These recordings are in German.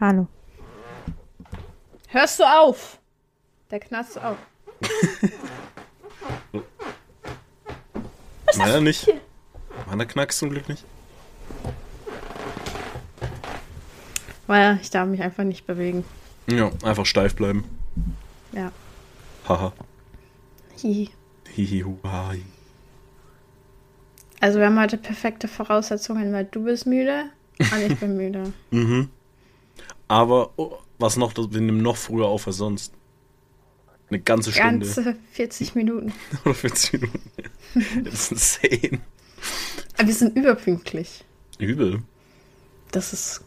Hallo. Hörst du auf? Der knarzt auf. Meiner nicht. Meiner knackst zum Glück nicht. Weil ich darf mich einfach nicht bewegen. Ja, einfach steif bleiben. Ja. Haha. Hihi. Hihi, hi. Also wir haben heute perfekte Voraussetzungen, weil du bist müde und ich bin müde. Mhm. Aber oh, was noch, wir nehmen noch früher auf als sonst. Eine ganze Stunde. Ganze 40 Minuten. Oder 40 Minuten. Das ist insane. Aber wir sind überpünktlich. Übel. Das ist.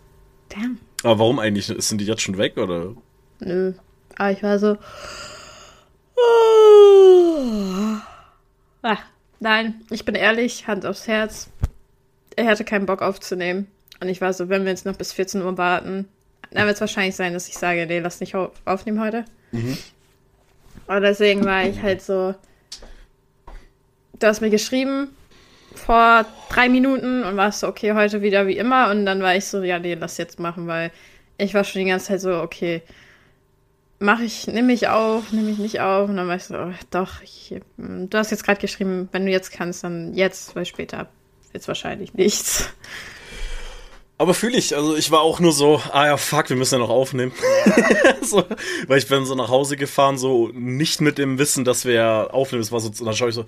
Damn. Aber warum eigentlich? Sind die jetzt schon weg, oder? Nö. Aber ich war so. Ah, nein, ich bin ehrlich, Hand aufs Herz. Er hatte keinen Bock aufzunehmen. Und ich war so, wenn wir jetzt noch bis 14 Uhr warten, dann wird es wahrscheinlich sein, dass ich sage, nee, lass nicht au- aufnehmen heute. Aber deswegen war ich halt so. Du hast mir geschrieben vor drei Minuten und warst so, okay, heute wieder wie immer. Und dann war ich so, ja, nee, lass jetzt machen, weil ich war schon die ganze Zeit so, okay, mache ich, nehme ich auf, nehme ich nicht auf. Und dann war ich so, oh, doch, ich, du hast jetzt gerade geschrieben, wenn du jetzt kannst, dann jetzt, weil später jetzt wahrscheinlich nichts. Aber fühle ich, also ich war auch nur so, ah ja, fuck, wir müssen ja noch aufnehmen. so, weil ich bin so nach Hause gefahren, so nicht mit dem Wissen, dass wir ja aufnehmen. Es war so, und dann schaue ich so,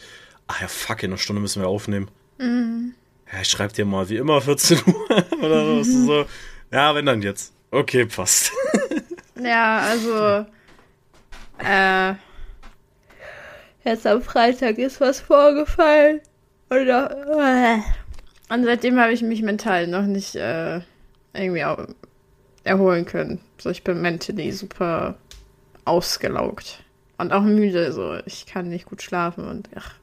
ah ja, fuck, in einer Stunde müssen wir aufnehmen. Ja, ich schreib dir mal wie immer 14 Uhr oder so. so. Ja, wenn dann jetzt. Okay, passt. Ja, also, äh, jetzt am Freitag ist was vorgefallen. Oder, äh. Und seitdem habe ich mich mental noch nicht äh, irgendwie erholen können. So, ich bin mentally super ausgelaugt. Und auch müde, so. Ich kann nicht gut schlafen und ach.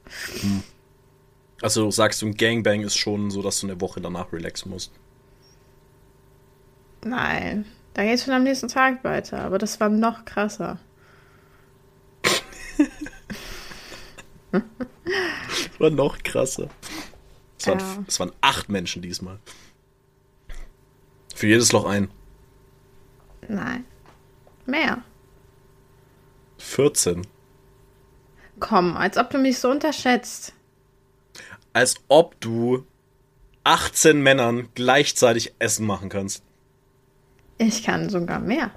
Also sagst du, ein Gangbang ist schon so, dass du eine Woche danach relaxen musst. Nein. Da geht's schon am nächsten Tag weiter, aber das war noch krasser. Das war noch krasser. Es waren, Ja. es waren acht Menschen diesmal. Für jedes Loch ein. Nein. Mehr. 14. Komm, als ob du mich so unterschätzt. Als ob du 18 Männern gleichzeitig Essen machen kannst. Ich kann sogar mehr.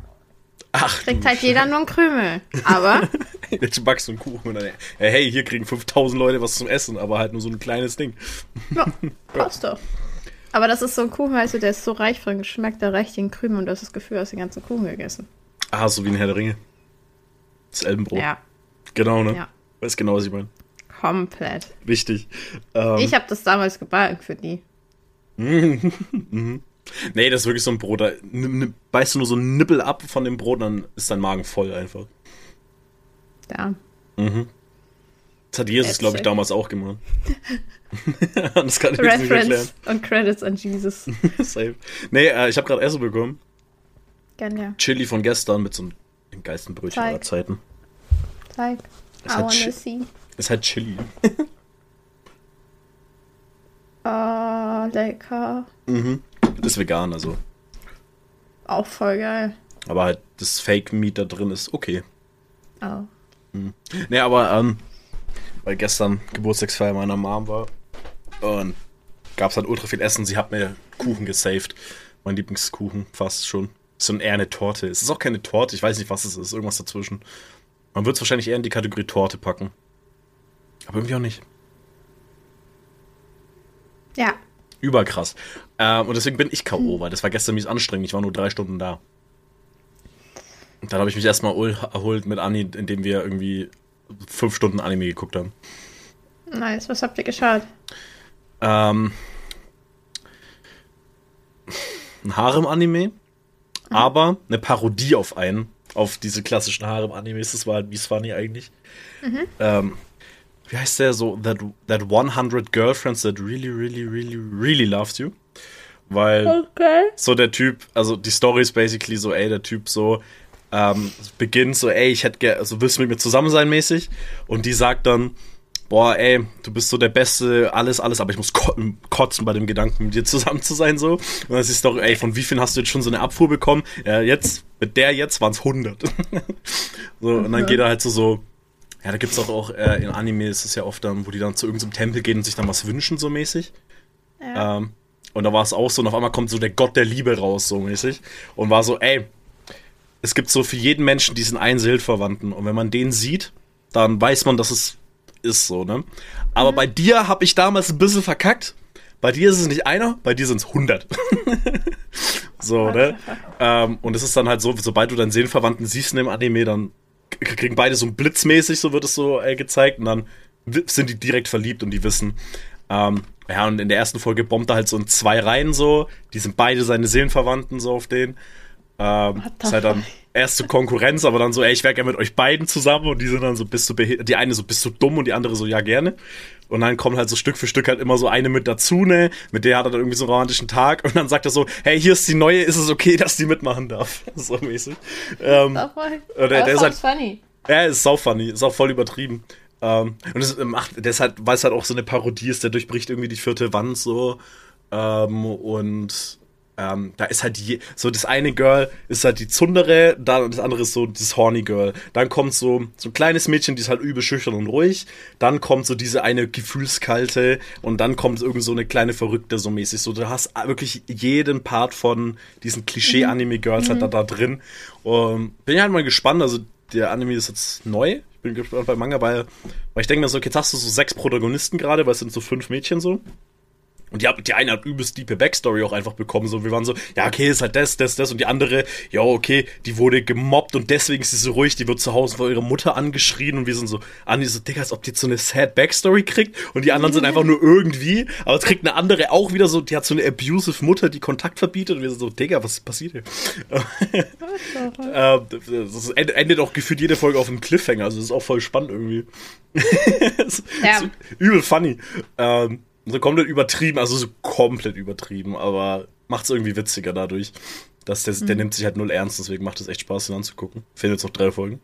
Ach, Kriegt halt jeder nur einen Krümel. Aber Jetzt backst du einen Kuchen und dann, hey, hier kriegen 5000 Leute was zum Essen, aber halt nur so ein kleines Ding. ja, passt doch. Aber das ist so ein Kuchen, weißt du, der ist so reich von Geschmack, da reicht den Krümel und du hast das Gefühl, du hast den ganzen Kuchen gegessen. Ah, so wie ein Herr der Ringe. Das Elbenbrot. Ja, Genau, ne? ja. Weiß genau, was ich meine. Komplett. Richtig. Ähm, Ich habe das damals gebacken für die. nee, das ist wirklich so ein Brot. Da beißt du nur so einen Nippel ab von dem Brot, dann ist dein Magen voll einfach. Ja. Das hat Jesus, glaube ich, damals auch gemacht. das kann ich jetzt nicht erklären. Reference und Credits an Jesus. Safe. Nee, äh, ich habe gerade Essen bekommen. Gern ja. Chili von gestern mit so einem dem geilsten Brötchen Zeig. aller Zeiten. Zeig. Es I hat wanna see. Ist halt Chili. Oh, lecker. Das ist vegan, also. Auch voll geil. Aber halt das Fake Meat da drin ist okay. Oh. Nee, aber ähm, weil gestern Geburtstagsfeier meiner Mom war und gab es halt ultra viel Essen. Sie hat mir Kuchen gesaved. Mein Lieblingskuchen fast schon. So ein eher eine Torte. Es ist auch keine Torte, ich weiß nicht, was es ist. Irgendwas dazwischen. Man wird es wahrscheinlich eher in die Kategorie Torte packen. Aber irgendwie auch nicht. Ja. Überkrass. Ähm, und deswegen bin ich K.O., weil das war gestern mies anstrengend. Ich war nur drei Stunden da. Dann habe ich mich erstmal erholt mit Anni, indem wir irgendwie fünf Stunden Anime geguckt haben. Nice. Was habt ihr geschaut? Ähm, ein Harem-Anime, aber eine Parodie auf einen, auf diese klassischen Harem-Animes. Das war halt mies funny eigentlich. Ähm, wie heißt der so? That, that 100 Girlfriends that really, really, really, really loved you. Weil Okay. so der Typ, also die Story ist basically so, ey, der Typ so, ähm, beginnt so, ey, ich hätte also willst du mit mir zusammen sein mäßig? Und die sagt dann, boah, ey, du bist so der Beste, alles, alles, aber ich muss kotzen bei dem Gedanken, mit dir zusammen zu sein, so. Und dann siehst du doch, ey, von wie vielen hast du jetzt schon so eine Abfuhr bekommen? Ja, jetzt, mit der jetzt waren es 100. so, und dann geht er halt so, so, ja, da gibt's auch, auch äh, in Anime ist es ja oft dann, wo die dann zu irgendeinem Tempel gehen und sich dann was wünschen, so mäßig. Ja. Ähm, und da war es auch so, und auf einmal kommt so der Gott der Liebe raus, so mäßig. Und war so, ey, es gibt so für jeden Menschen diesen einen Seelenverwandten. Und wenn man den sieht, dann weiß man, dass es ist so, ne? Aber mhm. bei dir habe ich damals ein bisschen verkackt. Bei dir ist es nicht einer, bei dir sind es 100. so, ne? Ähm, und es ist dann halt so, sobald du deinen Seelenverwandten siehst in dem Anime, dann kriegen beide so blitzmäßig, so wird es so äh, gezeigt, und dann sind die direkt verliebt und die wissen. Ähm, ja, und in der ersten Folge bombt er halt so in zwei Reihen so. Die sind beide seine Seelenverwandten so auf den. Ähm, ist halt dann erste Konkurrenz, aber dann so, ey, ich wäre gerne mit euch beiden zusammen und die sind dann so, bist du die eine so, bist du dumm und die andere so, ja, gerne. Und dann kommt halt so Stück für Stück halt immer so eine mit dazu, ne? Mit der hat er dann irgendwie so einen romantischen Tag und dann sagt er so, hey, hier ist die neue, ist es okay, dass die mitmachen darf? so mäßig. Ähm, der, der ist halt, funny. Ja, ist sau funny, ist auch voll übertrieben. Ähm, und das macht, der ist halt, weil es halt auch so eine Parodie ist, der durchbricht irgendwie die vierte Wand so. Ähm, und ähm, da ist halt die, so das eine Girl ist halt die Zundere, dann das andere ist so das Horny Girl. Dann kommt so, so ein kleines Mädchen, die ist halt übel schüchtern und ruhig. Dann kommt so diese eine Gefühlskalte und dann kommt irgend so eine kleine Verrückte so mäßig. So, du hast wirklich jeden Part von diesen Klischee-Anime-Girls mhm. halt da, da drin. Und bin ja halt mal gespannt, also der Anime ist jetzt neu. Ich bin gespannt bei Manga, weil, weil ich denke mir so, okay, jetzt hast du so sechs Protagonisten gerade, weil es sind so fünf Mädchen so. Und die, die eine hat übelst diepe Backstory auch einfach bekommen. So, wir waren so, ja, okay, ist halt das, das, das. Und die andere, ja, okay, die wurde gemobbt und deswegen ist sie so ruhig. Die wird zu Hause von ihrer Mutter angeschrien und wir sind so, Andi, so, Digga, als ob die jetzt so eine sad Backstory kriegt. Und die anderen sind einfach nur irgendwie. Aber es kriegt eine andere auch wieder so, die hat so eine abusive Mutter, die Kontakt verbietet. Und wir sind so, Digga, was passiert hier? äh, das endet auch gefühlt jede Folge auf einem Cliffhanger. Also, das ist auch voll spannend irgendwie. ja. übel funny. Ähm, so komplett übertrieben, also so komplett übertrieben, aber macht es irgendwie witziger dadurch. Dass der, mhm. der nimmt sich halt null ernst, deswegen macht es echt Spaß, den anzugucken. Fehlen jetzt noch drei Folgen.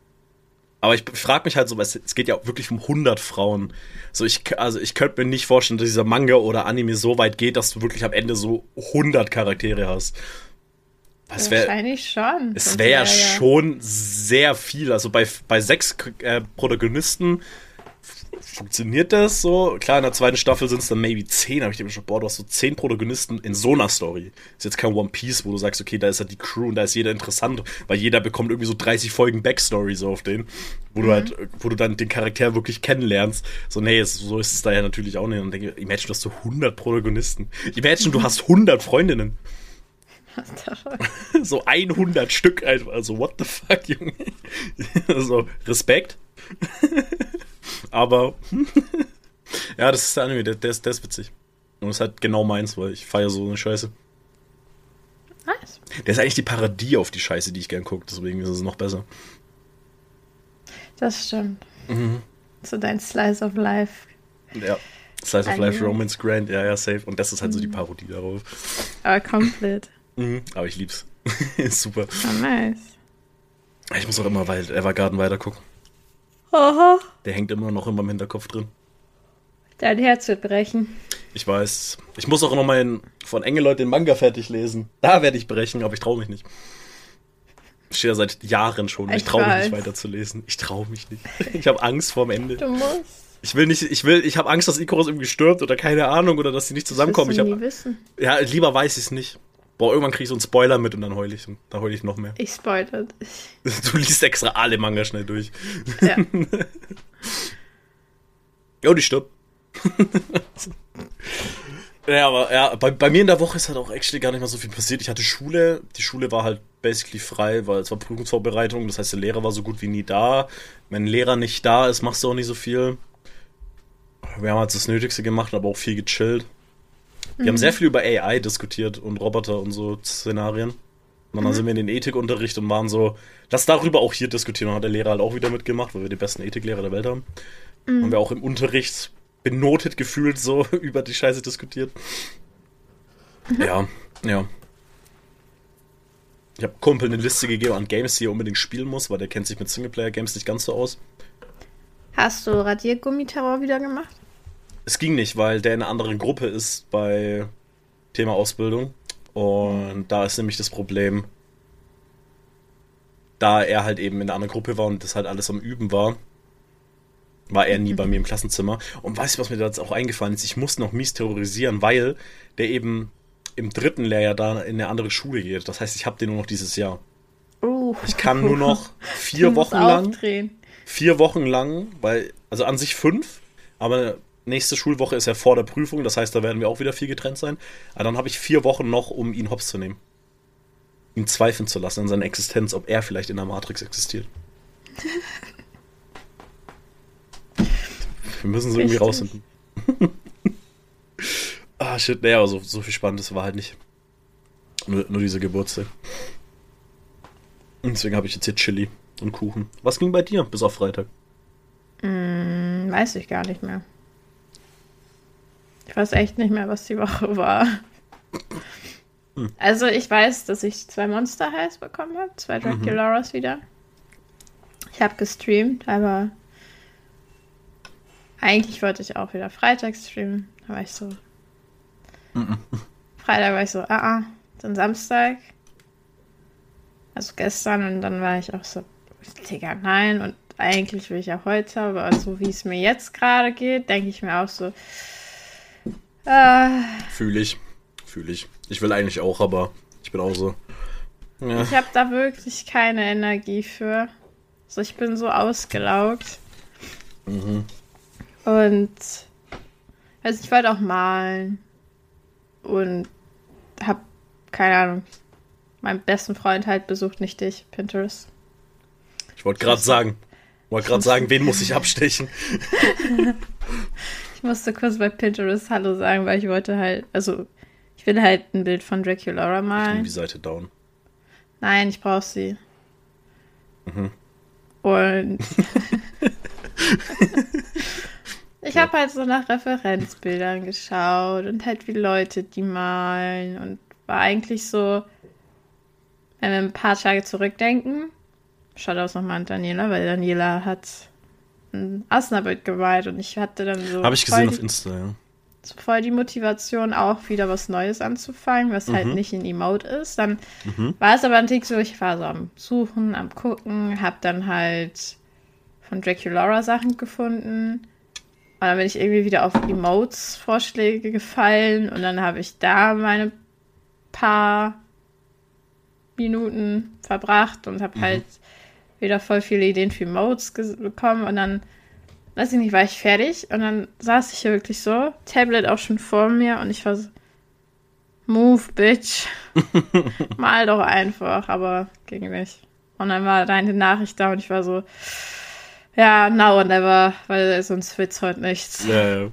Aber ich frage mich halt so, es, es geht ja wirklich um 100 Frauen. So ich, also ich könnte mir nicht vorstellen, dass dieser Manga oder Anime so weit geht, dass du wirklich am Ende so 100 Charaktere hast. Das wär, Wahrscheinlich schon. Es wäre ja schon sehr viel. Also bei, bei sechs äh, Protagonisten funktioniert das so? Klar, in der zweiten Staffel sind es dann maybe zehn, aber ich denke schon, boah, du hast so zehn Protagonisten in so einer Story. Ist jetzt kein One Piece, wo du sagst, okay, da ist halt die Crew und da ist jeder interessant, weil jeder bekommt irgendwie so 30 Folgen Backstory so auf den, wo mhm. du halt, wo du dann den Charakter wirklich kennenlernst. So, nee, so ist es da ja natürlich auch nicht. Und denke, imagine, du hast so 100 Protagonisten. Imagine, du hast 100 Freundinnen. so 100 Stück einfach. Also, what the fuck, Junge? so, Respekt. Aber ja, das ist der Anime, der, der, ist, der ist witzig. Und das ist halt genau meins, weil ich feiere so eine Scheiße. Nice. Der ist eigentlich die Parodie auf die Scheiße, die ich gern gucke, deswegen ist es noch besser. Das stimmt. Mhm. So dein Slice of Life. Ja. Slice of Life Romance Grand, ja, ja, safe. Und das ist halt mhm. so die mhm. Parodie darauf. Aber komplett. Mhm. Aber ich lieb's. Super. Oh, nice. Ich muss auch immer Evergarden weitergucken. Aha. Der hängt immer noch in meinem Hinterkopf drin. Dein Herz wird brechen. Ich weiß. Ich muss auch noch mal von Engeloid den Manga fertig lesen. Da werde ich brechen, aber ich traue mich nicht. Ich stehe ja seit Jahren schon. Ich, ich traue mich nicht weiterzulesen. Ich traue mich nicht. Ich habe Angst vorm Ende. Du musst. Ich will nicht, ich will, ich habe Angst, dass Icarus irgendwie stirbt oder keine Ahnung oder dass sie nicht zusammenkommen. Ich hab, nie wissen. Ja, lieber weiß ich es nicht. Boah, irgendwann krieg ich so einen Spoiler mit und dann heul ich. Da heul ich noch mehr. Ich spoilere dich. Du liest extra alle Manga schnell durch. Ja. ja, die stirbt. ja, aber ja, bei, bei mir in der Woche ist halt auch actually gar nicht mal so viel passiert. Ich hatte Schule. Die Schule war halt basically frei, weil es war Prüfungsvorbereitung. Das heißt, der Lehrer war so gut wie nie da. Wenn ein Lehrer nicht da ist, machst du auch nicht so viel. Wir haben halt das Nötigste gemacht, aber auch viel gechillt. Wir mhm. haben sehr viel über AI diskutiert und Roboter und so Szenarien. Und dann mhm. sind wir in den Ethikunterricht und waren so, lass darüber auch hier diskutieren. Und hat der Lehrer halt auch wieder mitgemacht, weil wir die besten Ethiklehrer der Welt haben. Mhm. Haben wir auch im Unterricht benotet gefühlt so über die Scheiße diskutiert. Mhm. Ja, ja. Ich habe Kumpel eine Liste gegeben an Games, die er unbedingt spielen muss, weil der kennt sich mit Singleplayer-Games nicht ganz so aus. Hast du Radiergummiterror wieder gemacht? Es ging nicht, weil der in einer anderen Gruppe ist bei Thema Ausbildung. Und da ist nämlich das Problem, da er halt eben in einer anderen Gruppe war und das halt alles am Üben war, war er nie bei mir im Klassenzimmer. Und weißt du, was mir da jetzt auch eingefallen ist? Ich musste noch mies terrorisieren, weil der eben im dritten Lehrjahr da in eine andere Schule geht. Das heißt, ich habe den nur noch dieses Jahr. Uh. Ich kann nur noch vier Wochen lang, aufdrehen. vier Wochen lang, weil, also an sich fünf, aber nächste Schulwoche ist ja vor der Prüfung, das heißt, da werden wir auch wieder viel getrennt sein. Aber dann habe ich vier Wochen noch, um ihn hops zu nehmen. Ihn zweifeln zu lassen an seiner Existenz, ob er vielleicht in der Matrix existiert. Wir müssen so irgendwie rausfinden. ah, shit, naja, aber so, so viel Spannendes war halt nicht. Nur, nur diese Geburtstag. Und deswegen habe ich jetzt hier Chili und Kuchen. Was ging bei dir bis auf Freitag? Hm, weiß ich gar nicht mehr. Ich weiß echt nicht mehr, was die Woche war. Also ich weiß, dass ich zwei Monster Highs bekommen habe, zwei Dracularas wieder. Ich habe gestreamt, aber eigentlich wollte ich auch wieder Freitag streamen. Da war ich so. Freitag war ich so, ah, ah. Dann Samstag. Also gestern und dann war ich auch so, Digga, nein. Und eigentlich will ich ja heute, aber so wie es mir jetzt gerade geht, denke ich mir auch so, äh, Fühle ich. Fühle ich. Ich will eigentlich auch, aber ich bin auch so. Ja. ich habe da wirklich keine Energie für. So, ich bin so ausgelaugt. Mhm. Und also ich wollte auch malen und hab keine Ahnung. Mein besten Freund halt besucht nicht dich, Pinterest. Ich wollte gerade sagen. Wollte gerade sagen, wen muss ich abstechen? Ich musste kurz bei Pinterest Hallo sagen, weil ich wollte halt, also ich will halt ein Bild von Draculaura Ich malen. nehme die Seite down. Nein, ich brauche sie. Mhm. Und ich habe halt so nach Referenzbildern geschaut und halt wie Leute die malen und war eigentlich so, wenn wir ein paar Tage zurückdenken, schaut aus nochmal an Daniela, weil Daniela hat ein Asnerbild gemalt und ich hatte dann so Habe ich voll gesehen die- auf Insta, ja. so voll die Motivation, auch wieder was Neues anzufangen, was halt nicht in Emote ist. Dann war es aber ein Tick so, ich war so am Suchen, am Gucken, hab dann halt von Draculaura Sachen gefunden. Und dann bin ich irgendwie wieder auf Emotes Vorschläge gefallen und dann habe ich da meine paar Minuten verbracht und habe halt wieder voll viele Ideen für ges- bekommen und dann weiß ich nicht, war ich fertig und dann saß ich hier wirklich so, Tablet auch schon vor mir und ich war so, move, bitch. Mal doch einfach, aber ging nicht. Und dann war deine Nachricht da und ich war so, ja, now or never, weil sonst wird's heute nichts. Ja, ja.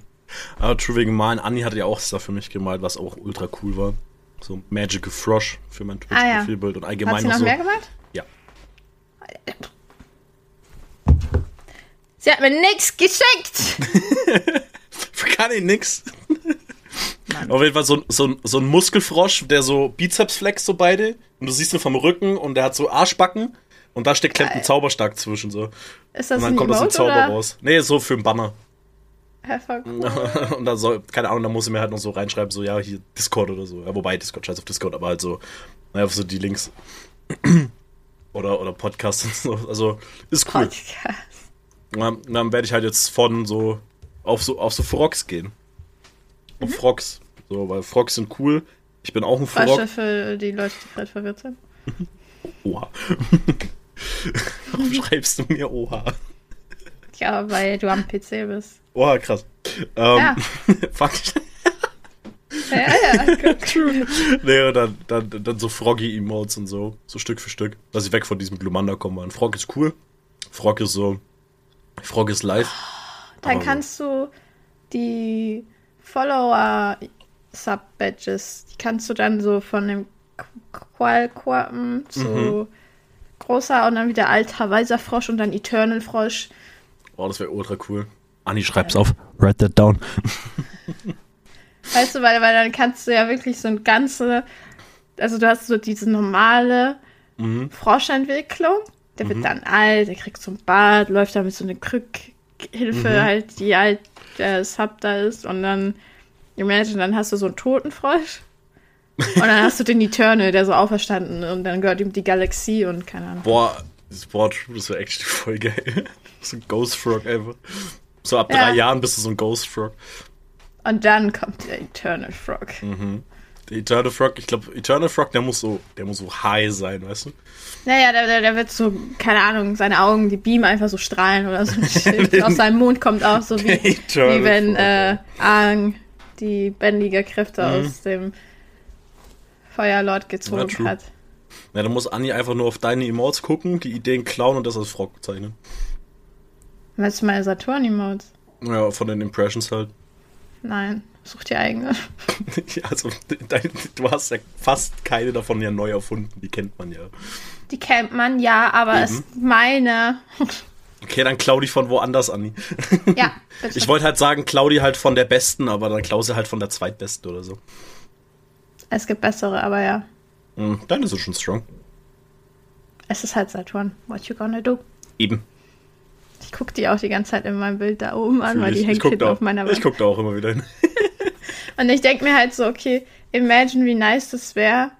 Aber true wegen Malen, Anni hatte ja auch Stuff für mich gemalt, was auch ultra cool war. So Magical Frosh für mein Ah, ja. Twitch-Profilbild und allgemein Hat sie noch noch so. mehr gemacht? Sie hat mir nichts geschenkt. Kann ich nix. Auf jeden Fall so, so, ein- so ein Muskelfrosch, der so Bizeps flext, so beide. Und du siehst ihn vom Rücken und der hat so Arschbacken. Und da steckt klemmt ein Zauberstab zwischen so. Ist das Und dann ein kommt aus dem Emote Zauber oder? raus. Nee, so für einen Banner. Cool. und dann soll, keine Ahnung, da muss ich mir halt noch so reinschreiben, so, ja, hier Discord oder so. Ja, wobei Discord, scheiß auf Discord, aber halt so, naja, so die Links. Oder, oder Podcast und so. Also, ist cool. Podcast. Dann, dann werde ich halt jetzt von so auf so auf so Frogs gehen. Auf Frogs. So, weil Frogs sind cool. Ich bin auch ein Frog. für die Leute, die gerade verwirrt sind. Oha. Warum schreibst du mir Oha? Ja, weil du am PC bist. Oha, krass. Ähm, Ja. fuck. Ja, ja, guck. Nee, und dann, dann, dann so Froggy-Emotes und so. So Stück für Stück. Dass ich weg von diesem Glumanda komme. Ein Frog ist cool. Frog ist so. Frog ist live. Dann Aber- kannst du die Follower-Sub-Badges, die kannst du dann so von dem Qualquappen zu Mhm. großer und dann wieder alter weißer Frosch und dann Eternal Frosch. Oh, das wäre ultra cool. Anni, schreib's auf. Write that down. Weißt du, weil, weil dann kannst du ja wirklich so ein ganze, also du hast so diese normale Mhm. Froschentwicklung. Der wird dann alt, der kriegt so ein Bart, läuft da mit so einer Krück, Hilfe mhm. halt, die halt der Sub da ist und dann, imagine, dann hast du so einen Totenfrosch. und dann hast du den Eternal, der so auferstanden und dann gehört ihm die Galaxie und keine Ahnung. Boah, das Wort, das wäre echt voll geil. so ein Ghost Frog einfach. So ab ja. drei Jahren bist du so ein Ghost Frog. Und dann kommt der Eternal Frog. Mhm. Der Eternal Frog, ich glaube, Eternal Frog, der muss so, der muss so high sein, weißt du? Naja, der, der, der wird so, keine Ahnung, seine Augen, die beamen einfach so strahlen oder so. Aus seinem Mund kommt auch so wie, wie wenn äh, Aang die bändige Kräfte mhm. aus dem Feuerlord gezogen ja, hat. Ja, dann muss Anni einfach nur auf deine Emotes gucken, die Ideen klauen und das als Frog bezeichnen. Was du meine Saturn-Emotes? Ja, von den Impressions halt. Nein, such die eigene. also, du hast ja fast keine davon ja neu erfunden, die kennt man ja. Die kennt man ja, aber Eben. ist meine. Okay, dann klau die von woanders, Anni. Ja, bitte. Ich wollte halt sagen, klau die halt von der besten, aber dann klau sie halt von der zweitbesten oder so. Es gibt bessere, aber ja. Hm, deine ist schon strong. Es ist halt Saturn. What you gonna do? Eben. Ich gucke die auch die ganze Zeit in meinem Bild da oben an, Fühl weil die hängt hinten auf meiner Wand. Ich gucke da auch immer wieder hin. Und ich denke mir halt so, okay, imagine, wie nice das wäre,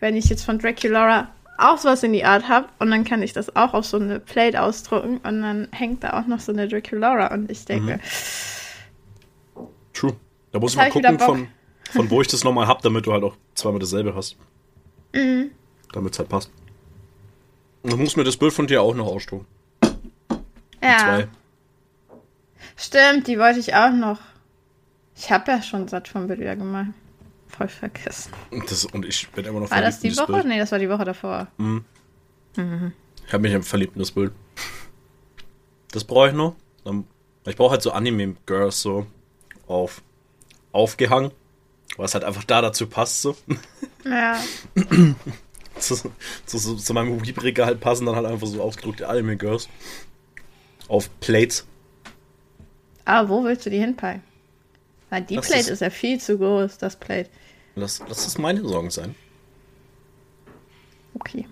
wenn ich jetzt von Draculaura auch sowas in die Art habe und dann kann ich das auch auf so eine Plate ausdrucken und dann hängt da auch noch so eine Draculaura und ich denke. Mhm. True. Da muss ich mal gucken, von, von wo ich das nochmal habe, damit du halt auch zweimal dasselbe hast. Mhm. Damit es halt passt. Und dann muss mir das Bild von dir auch noch ausdrucken. Ja. Zwei. Stimmt, die wollte ich auch noch. Ich habe ja schon Bild wieder gemacht. Voll vergessen. Das, und ich bin immer noch War das die Woche? Bild. Nee, das war die Woche davor. Mhm. Mhm. Ich habe mich verliebt in das Bild. Das brauche ich noch. Ich brauche halt so Anime-Girls so auf aufgehangen, was halt einfach da dazu passt so. Ja. zu, zu, zu, meinem Weeb-Regal halt passen dann halt einfach so ausgedruckte Anime-Girls auf Plates. Aber wo willst du die hinpacken? Weil die lass Plate das, ist ja viel zu groß, das Plate. Lass, lass das meine Sorgen sein. Okay.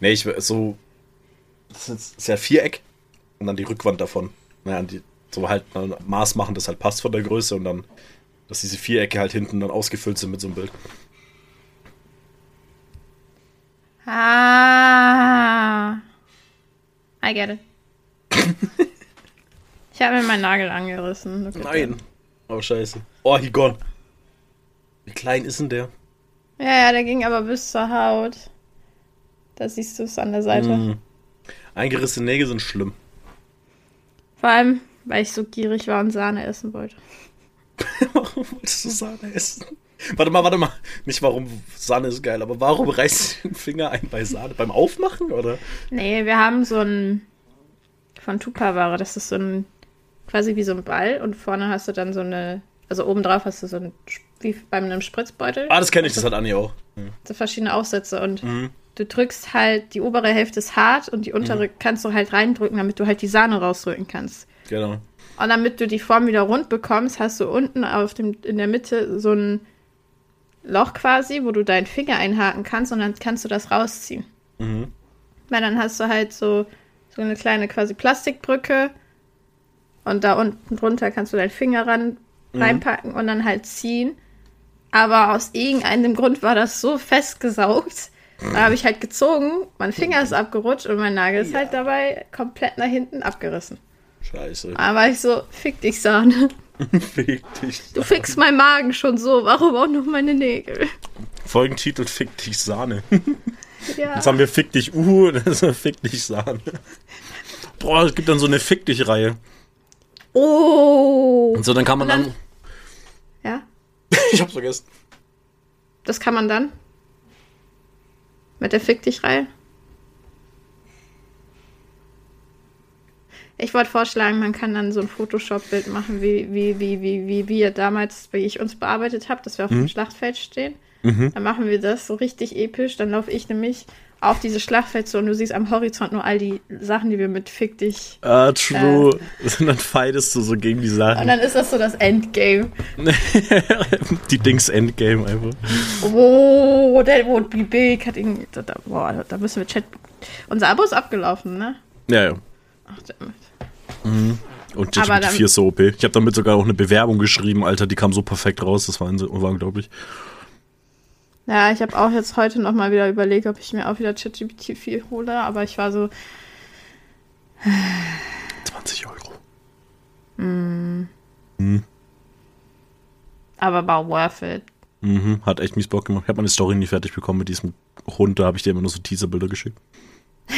Nee, ich so. Das ist ja Viereck und dann die Rückwand davon. Naja, die, so halt ein Maß machen, das halt passt von der Größe und dann, dass diese Vierecke halt hinten dann ausgefüllt sind mit so einem Bild. Ah. I get it. ich habe mir meinen Nagel angerissen. Nein. Oh, scheiße. Oh, he gone. Wie klein ist denn der? Ja, ja, der ging aber bis zur Haut. Da siehst du es an der Seite. Mm. Eingerissene Nägel sind schlimm. Vor allem, weil ich so gierig war und Sahne essen wollte. warum wolltest du Sahne essen? Warte mal, warte mal. Nicht warum Sahne ist geil, aber warum reißt du den Finger ein bei Sahne? Beim Aufmachen, oder? Nee, wir haben so ein von Tupperware. Das ist so ein, quasi wie so ein Ball und vorne hast du dann so eine, also oben drauf hast du so ein, wie bei einem Spritzbeutel. Ah, das kenne ich, das hat Anni auch. Mhm. So verschiedene Aufsätze und mhm. du drückst halt, die obere Hälfte ist hart und die untere mhm. kannst du halt reindrücken, damit du halt die Sahne rausdrücken kannst. Genau. Und damit du die Form wieder rund bekommst, hast du unten auf dem, in der Mitte so ein Loch quasi, wo du deinen Finger einhaken kannst und dann kannst du das rausziehen. Mhm. Weil dann hast du halt so so eine kleine quasi Plastikbrücke. Und da unten drunter kannst du deinen Finger ran, mhm. reinpacken und dann halt ziehen. Aber aus irgendeinem Grund war das so festgesaugt. Da habe ich halt gezogen, mein Finger ist abgerutscht und mein Nagel ist ja. halt dabei komplett nach hinten abgerissen. Scheiße. Da war ich so, fick dich, Sahne. fick dich. Sahne. Du fickst meinen Magen schon so, warum auch noch meine Nägel? Folgentitel Fick dich, Sahne. Ja. Jetzt haben wir Fick dich Uhu, das ist Fick dich Sahne. Boah, es gibt dann so eine Fick dich Reihe. Oh. Und so, dann kann man dann, dann. Ja? ich hab's vergessen. Das kann man dann? Mit der Fick dich Reihe? Ich wollte vorschlagen, man kann dann so ein Photoshop-Bild machen, wie, wie, wie, wie, wie, wie ihr damals, wie ich uns bearbeitet habe, dass wir auf mhm. dem Schlachtfeld stehen. Mhm. Dann machen wir das so richtig episch. Dann laufe ich nämlich auf diese Schlachtfeld zu und du siehst am Horizont nur all die Sachen, die wir mit Fick dich. Ah, true. Äh, und dann fightest du so gegen die Sachen. Und dann ist das so das Endgame. die Dings Endgame einfach. Oh, der would be big. Hat ihn, da, boah, da müssen wir Chat. Unser Abo ist abgelaufen, ne? Ja, ja. Ach, damit. Mhm. Und dann- 4 ist so OP. Ich habe damit sogar auch eine Bewerbung geschrieben, Alter, die kam so perfekt raus, das war, war unglaublich. Ja, ich habe auch jetzt heute noch mal wieder überlegt, ob ich mir auch wieder ChatGPT 4 hole, aber ich war so, 20 Euro. aber war worth it. Mhm, hat echt mies Bock gemacht. Ich habe meine Story nie fertig bekommen mit diesem Hund, da habe ich dir immer nur so Teaserbilder geschickt.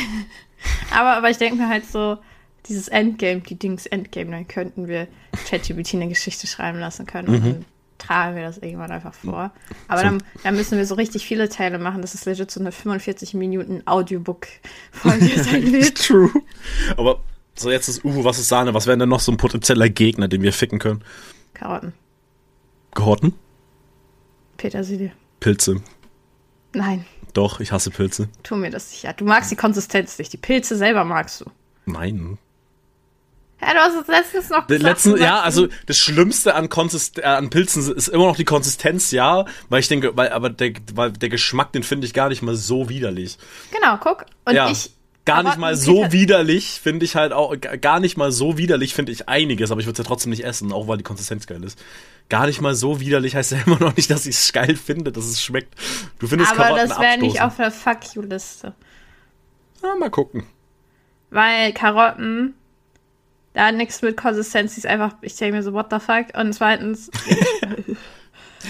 Aber, aber ich denke mir halt so, dieses Endgame, die Dings Endgame, dann könnten wir ChatGPT eine Geschichte schreiben lassen können dann tragen wir das irgendwann einfach vor. Aber So. dann, dann müssen wir so richtig viele Teile machen, dass es legit so eine 45 Minuten Audiobook-Folge sein wird. True. Aber so jetzt ist Uhu, was ist Sahne? Was wäre denn noch so ein potenzieller Gegner, den wir ficken können? Karotten, Gehorten? Petersilie. Pilze. Nein, Doch, ich hasse Pilze. tu mir das nicht. Ja, du magst die Konsistenz nicht. Die Pilze selber magst du. Nein. Ja, du hast es letztens noch gesagt, letzten, ja, also das Schlimmste an, Konsist äh, an Pilzen ist immer noch die Konsistenz, ja, weil ich denke, weil, aber der, weil der Geschmack, den finde ich gar nicht mal so widerlich. Genau, guck. Und ja, ich. gar nicht mal so Peter- widerlich finde ich halt auch, gar nicht mal so widerlich finde ich einiges, aber ich würde es ja trotzdem nicht essen, auch weil die Konsistenz geil ist. Gar nicht mal so widerlich heißt ja immer noch nicht, dass ich es geil finde, dass es schmeckt. Du findest Aber Karotten das wäre nicht auf der Fuck You-Liste. Ja, mal gucken. Weil Karotten, da nichts mit Konsistenz, die ist einfach, ich denke mir so, what the fuck? Und zweitens,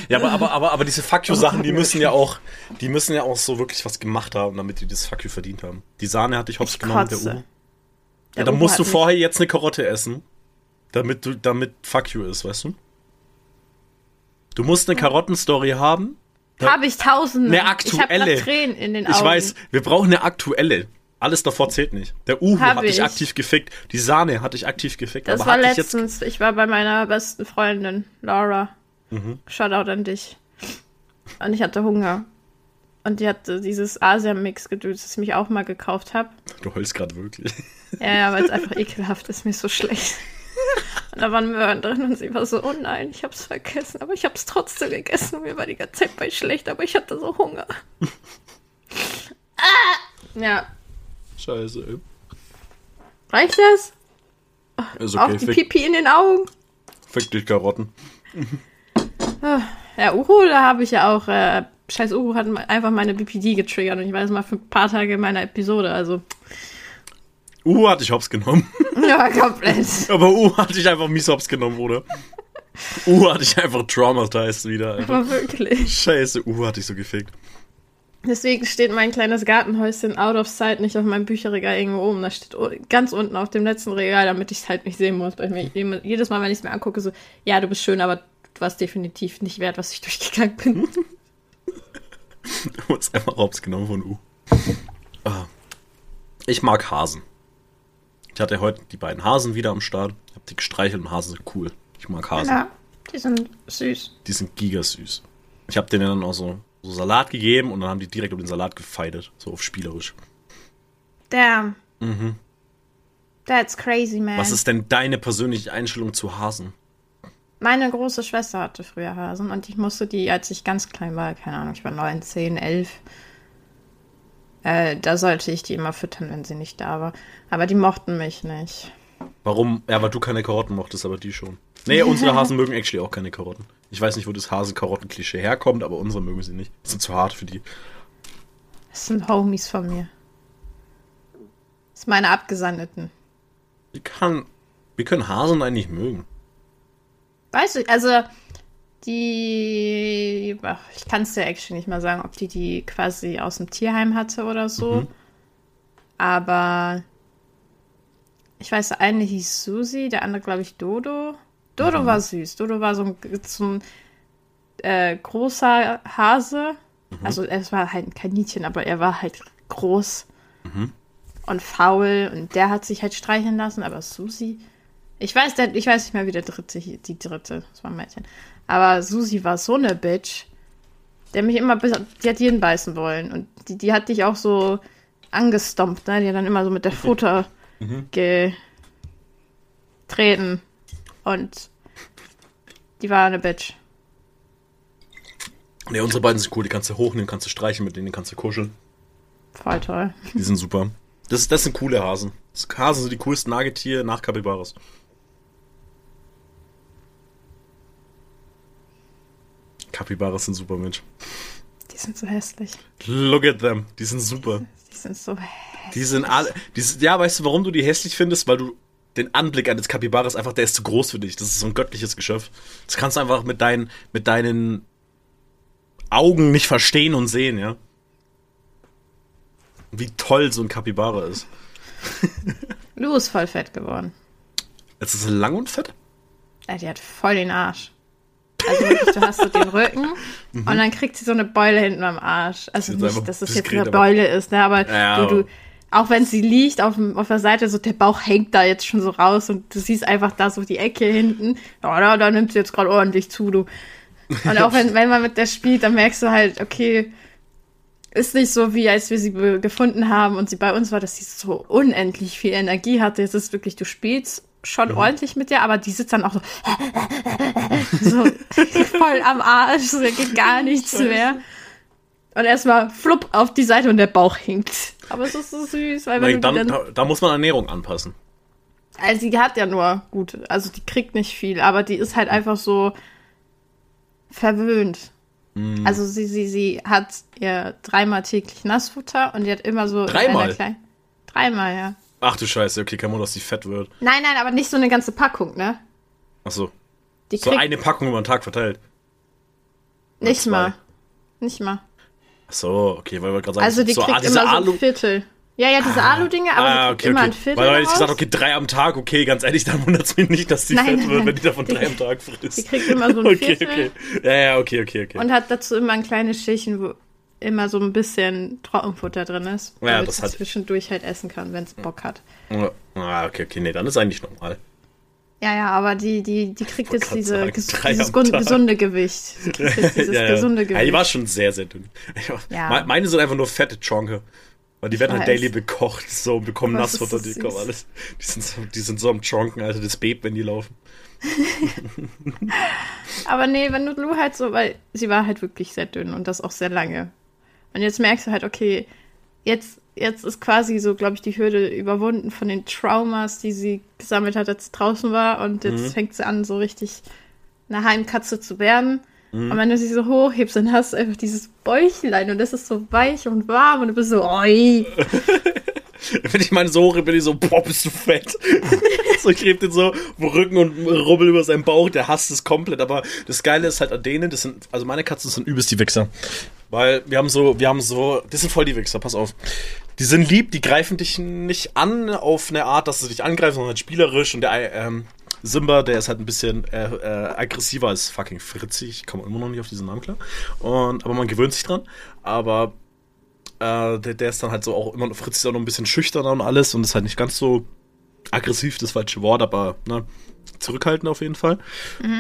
Ja, aber, aber, aber, aber diese Fuck You-Sachen, die müssen ja auch, die müssen ja auch so wirklich was gemacht haben, damit die das Fuck You verdient haben. Die Sahne hatte ich hops Ich genommen, der kotze. Uhu. Ja, Der dann musst du vorher jetzt eine Karotte essen, damit du, damit Fuck You ist, weißt du? Du musst eine Karottenstory haben. habe ich tausende. Eine Ich habe aktuelle. Tränen in den Augen. Ich weiß, wir brauchen eine aktuelle. Alles davor zählt nicht. Der Uhu Hab hat dich ich. aktiv gefickt. Die Sahne hat dich aktiv gefickt. Das aber war letztens, ich war bei meiner besten Freundin, Laura. Mhm. Shoutout an dich. Und ich hatte Hunger. Und die hatte dieses Asian-Mix-Gedöns, das ich mich auch mal gekauft habe. Du heulst gerade wirklich. Ja, ja, weil es einfach ekelhaft ist, mir ist so schlecht. Und da waren Möhren drin und sie war so, oh nein, ich hab's vergessen, aber ich hab's trotzdem gegessen und mir war die ganze Zeit bei schlecht, aber ich hatte so Hunger. ah! Ja, Scheiße, ey. reicht das? Ist Auch okay. die Fick, Pipi in den Augen? fick dich, Karotten. Ja, Uhu, da habe ich ja auch, äh, scheiß Uhu hat einfach meine BPD getriggert und ich war jetzt mal für ein paar Tage in meiner Episode, also, Uhu hat dich hops genommen. ja, komplett. Aber Uhu hat dich einfach mies hops genommen, oder? Uhu hat dich einfach traumatized wieder. Alter. Aber wirklich. Scheiße, Uhu hat dich so gefickt. Deswegen steht mein kleines Gartenhäuschen out of sight nicht auf meinem Bücherregal irgendwo oben. Das steht ganz unten auf dem letzten Regal, damit ich es halt nicht sehen muss. Weil ich mir jedes Mal, wenn ich es mir angucke, so, ja, du bist schön, aber du warst definitiv nicht wert, was ich durchgegangen bin. Du wurdest einfach hops genommen von Uhu. Ah. Ich mag Hasen. Ich hatte heute die beiden Hasen wieder am Start. Hab die gestreichelt und Hasen sind cool. Ich mag Hasen. ja, die sind süß. Die sind gigasüß. Ich habe denen dann auch so, so Salat gegeben und dann haben die direkt um den Salat gefeidet. So auf spielerisch. Damn. Mhm. That's crazy, man. Was ist denn deine persönliche Einstellung zu Hasen? Meine große Schwester hatte früher Hasen und ich musste die, als ich ganz klein war, keine Ahnung, ich war 9, 10, 11, äh, da sollte ich die immer füttern, wenn sie nicht da war. Aber die mochten mich nicht. Warum? Ja, weil du keine Karotten mochtest, aber die schon. Nee, unsere Hasen mögen actually auch keine Karotten. Ich weiß nicht, wo das Hasen-Karotten-Klischee herkommt, aber unsere mögen sie nicht. Die sind zu hart für die. Das sind Homies von mir. Das sind meine Abgesandten. Wie kann. Wie können Hasen eigentlich mögen? Weißt du, also die, ach, ich kann es dir actually nicht mal sagen, ob die die quasi aus dem Tierheim hatte oder so. Aber ich weiß, der eine hieß Susi, der andere glaube ich Dodo. Dodo war süß. Dodo war so ein, so ein äh, großer Hase. Also es war halt ein Kaninchen, aber er war halt groß und faul und der hat sich halt streicheln lassen, aber Susi. Ich weiß, der, ich weiß nicht mehr, wie der dritte, die dritte, das war ein Mädchen. Aber Susi war so eine Bitch, der mich immer, bis- die hat jeden beißen wollen. Und die, die hat dich auch so angestompt, ne? Die hat dann immer so mit der Futter getreten. Und die war eine Bitch. Nee, unsere beiden sind cool. Die kannst du hochnehmen, kannst du streichen, mit denen kannst du kuscheln. Voll toll. Die sind super. Das, das sind coole Hasen. Hasen sind die coolsten Nagetiere nach Capybaras. Capybaras sind super Mensch. Die sind so hässlich. Look at them. Die sind super. Die sind so hässlich. Die sind alle. Die sind, ja, weißt du, warum du die hässlich findest? Weil du den Anblick eines Capybaras einfach, der ist zu groß für dich. Das ist so ein göttliches Geschöpf. Das kannst du einfach mit deinen, mit deinen Augen nicht verstehen und sehen, ja. Wie toll so ein Capybara ist. Lou ist voll fett geworden. Jetzt ist sie lang und fett? Ja, die hat voll den Arsch. Also wirklich, du hast so den Rücken und dann kriegt sie so eine Beule hinten am Arsch. Also Mhm. Nicht, dass es diskret, jetzt eine Beule ist, ne? Aber Ja, du, aber- du, auch wenn sie liegt auf, auf der Seite, so der Bauch hängt da jetzt schon so raus und du siehst einfach da so die Ecke hinten. Ja, da, da nimmt sie jetzt gerade ordentlich zu, du. Und auch wenn, wenn man mit der spielt, dann merkst du halt, okay, ist nicht so, wie als wir sie gefunden haben und sie bei uns war, dass sie so unendlich viel Energie hatte. Es ist wirklich, du spielst schon Mhm. ordentlich mit der, aber die sitzt dann auch so, so voll am Arsch, so, da geht gar nichts mehr. Und erstmal flupp auf die Seite und der Bauch hinkt. Aber es ist so süß, weil wenn Dann, dann, da, da muss man Ernährung anpassen. also sie hat ja nur gut, also die kriegt nicht viel, aber die ist halt einfach so verwöhnt. Mhm. Also sie, sie, sie hat ihr dreimal täglich Nassfutter und die hat immer so Dreimal? kleinen- Dreimal, ja. Ach du Scheiße, okay, kein Wunder, dass die fett wird. Nein, nein, aber nicht so eine ganze Packung, ne? Ach so. Die So eine Packung über den Tag verteilt. nicht zwei. mal. Nicht mal. So, okay, weil wir gerade sagen, Also die so, kriegt ah, immer so Alu. ein Viertel. Ja, ja, diese Alu-Dinge, aber ah, okay, immer okay. ein Viertel Weil, weil ich gesagt okay, drei am Tag, okay, ganz ehrlich, dann wundert es mich nicht, dass die Nein, fett nein, wird, nein. wenn die davon Die- drei am Tag frisst. Die kriegt immer so ein okay, Viertel okay. Ja, ja, okay, okay, okay. und hat dazu immer ein kleines Schälchen, wo immer so ein bisschen Trockenfutter drin ist. Ja, damit das hat- zwischendurch halt essen kann, wenn es Bock hat. ah, okay, okay, nee, dann ist eigentlich normal. Ja, ja, aber die, die, die kriegt jetzt diese, sagen, ges dieses gesunde Gewicht. Sie kriegt jetzt dieses ja, ja. gesunde Ja, Gewicht. die war schon sehr, sehr dünn. Ja. Me- Meine sind einfach nur fette Chonke. Weil die werden halt daily bekocht, so, und bekommen Nassfutter, so die kommen alles. Die sind so, die sind so am Chonken, Alter, das bebt, wenn die laufen. Aber nee, wenn du Lou halt so, weil sie war halt wirklich sehr dünn und das auch sehr lange. Und jetzt merkst du halt, okay, jetzt, jetzt ist quasi so, glaube ich, die Hürde überwunden von den Traumas, die sie gesammelt hat, als sie draußen war. Und jetzt Mhm. fängt sie an, so richtig eine Heimkatze zu werden. Mhm. Und wenn du sie so hochhebst, dann hast du einfach dieses Bäuchlein und das ist so weich und warm und du bist so, oi. Wenn ich meine so hoch bin ich so, boah, bist du fett. so, ich heb den so Rücken und rubbel über seinen Bauch, der hasst es komplett. Aber das Geile ist halt an denen, das sind, also meine Katzen sind übelst die Wichser. Weil wir haben so, wir haben so, das sind voll die Wichser, pass auf. Die sind lieb, die greifen dich nicht an auf eine Art, dass sie dich angreifen, sondern halt spielerisch. Und der ähm, Simba, der ist halt ein bisschen äh, äh, aggressiver als fucking Fritzi. Ich komme immer noch nicht auf diesen Namen klar. Und, aber man gewöhnt sich dran. Aber äh, der, der ist dann halt so auch immer, Fritz ist auch noch ein bisschen schüchterner und alles und ist halt nicht ganz so aggressiv, das falsche Wort, aber ne, zurückhaltend auf jeden Fall.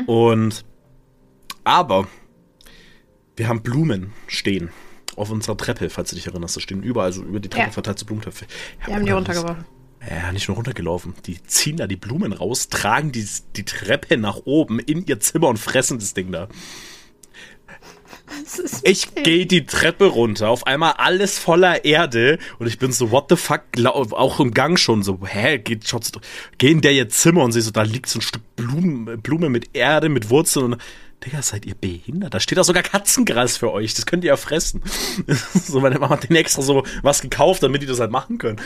Und aber wir haben Blumen stehen auf unserer Treppe, falls du dich erinnerst. Da stehen überall so über die Treppe Ja. verteilt so Blumentöpfe. Ja, Die haben die runtergeworfen. Ja, nicht nur runtergelaufen. Die ziehen da die Blumen raus, tragen die, die Treppe nach oben in ihr Zimmer und fressen das Ding da. Ich gehe die Treppe runter, auf einmal alles voller Erde und ich bin so, what the fuck, auch im Gang schon so, hä, geht, schaut's, geh in der ihr Zimmer und sehe so, da liegt so ein Stück Blumen, Blume mit Erde, mit Wurzeln und, Digga, seid ihr behindert? Da steht da sogar Katzengras für euch, das könnt ihr ja fressen. so, meine Mama hat denen extra so was gekauft, damit die das halt machen können.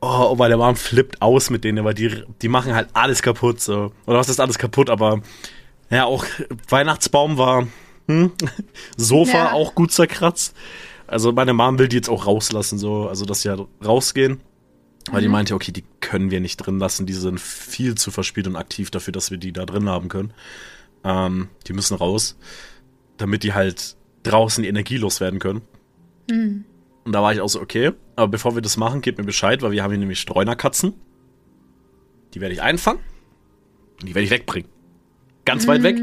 Oh, und meine Mom flippt aus mit denen, weil die, die machen halt alles kaputt, so. Oder was ist alles kaputt, aber, ja, auch Weihnachtsbaum war, hm, Sofa Ja. auch gut zerkratzt. Also meine Mom will die jetzt auch rauslassen, so, also dass sie halt rausgehen. Weil die meinte, okay, die können wir nicht drin lassen, die sind viel zu verspielt und aktiv dafür, dass wir die da drin haben können. Ähm, die müssen raus, damit die halt draußen die Energie loswerden können. Und da war ich auch so, okay, aber bevor wir das machen, gebt mir Bescheid, weil wir haben hier nämlich Streunerkatzen. Die werde ich einfangen und die werde ich wegbringen. Ganz weit weg,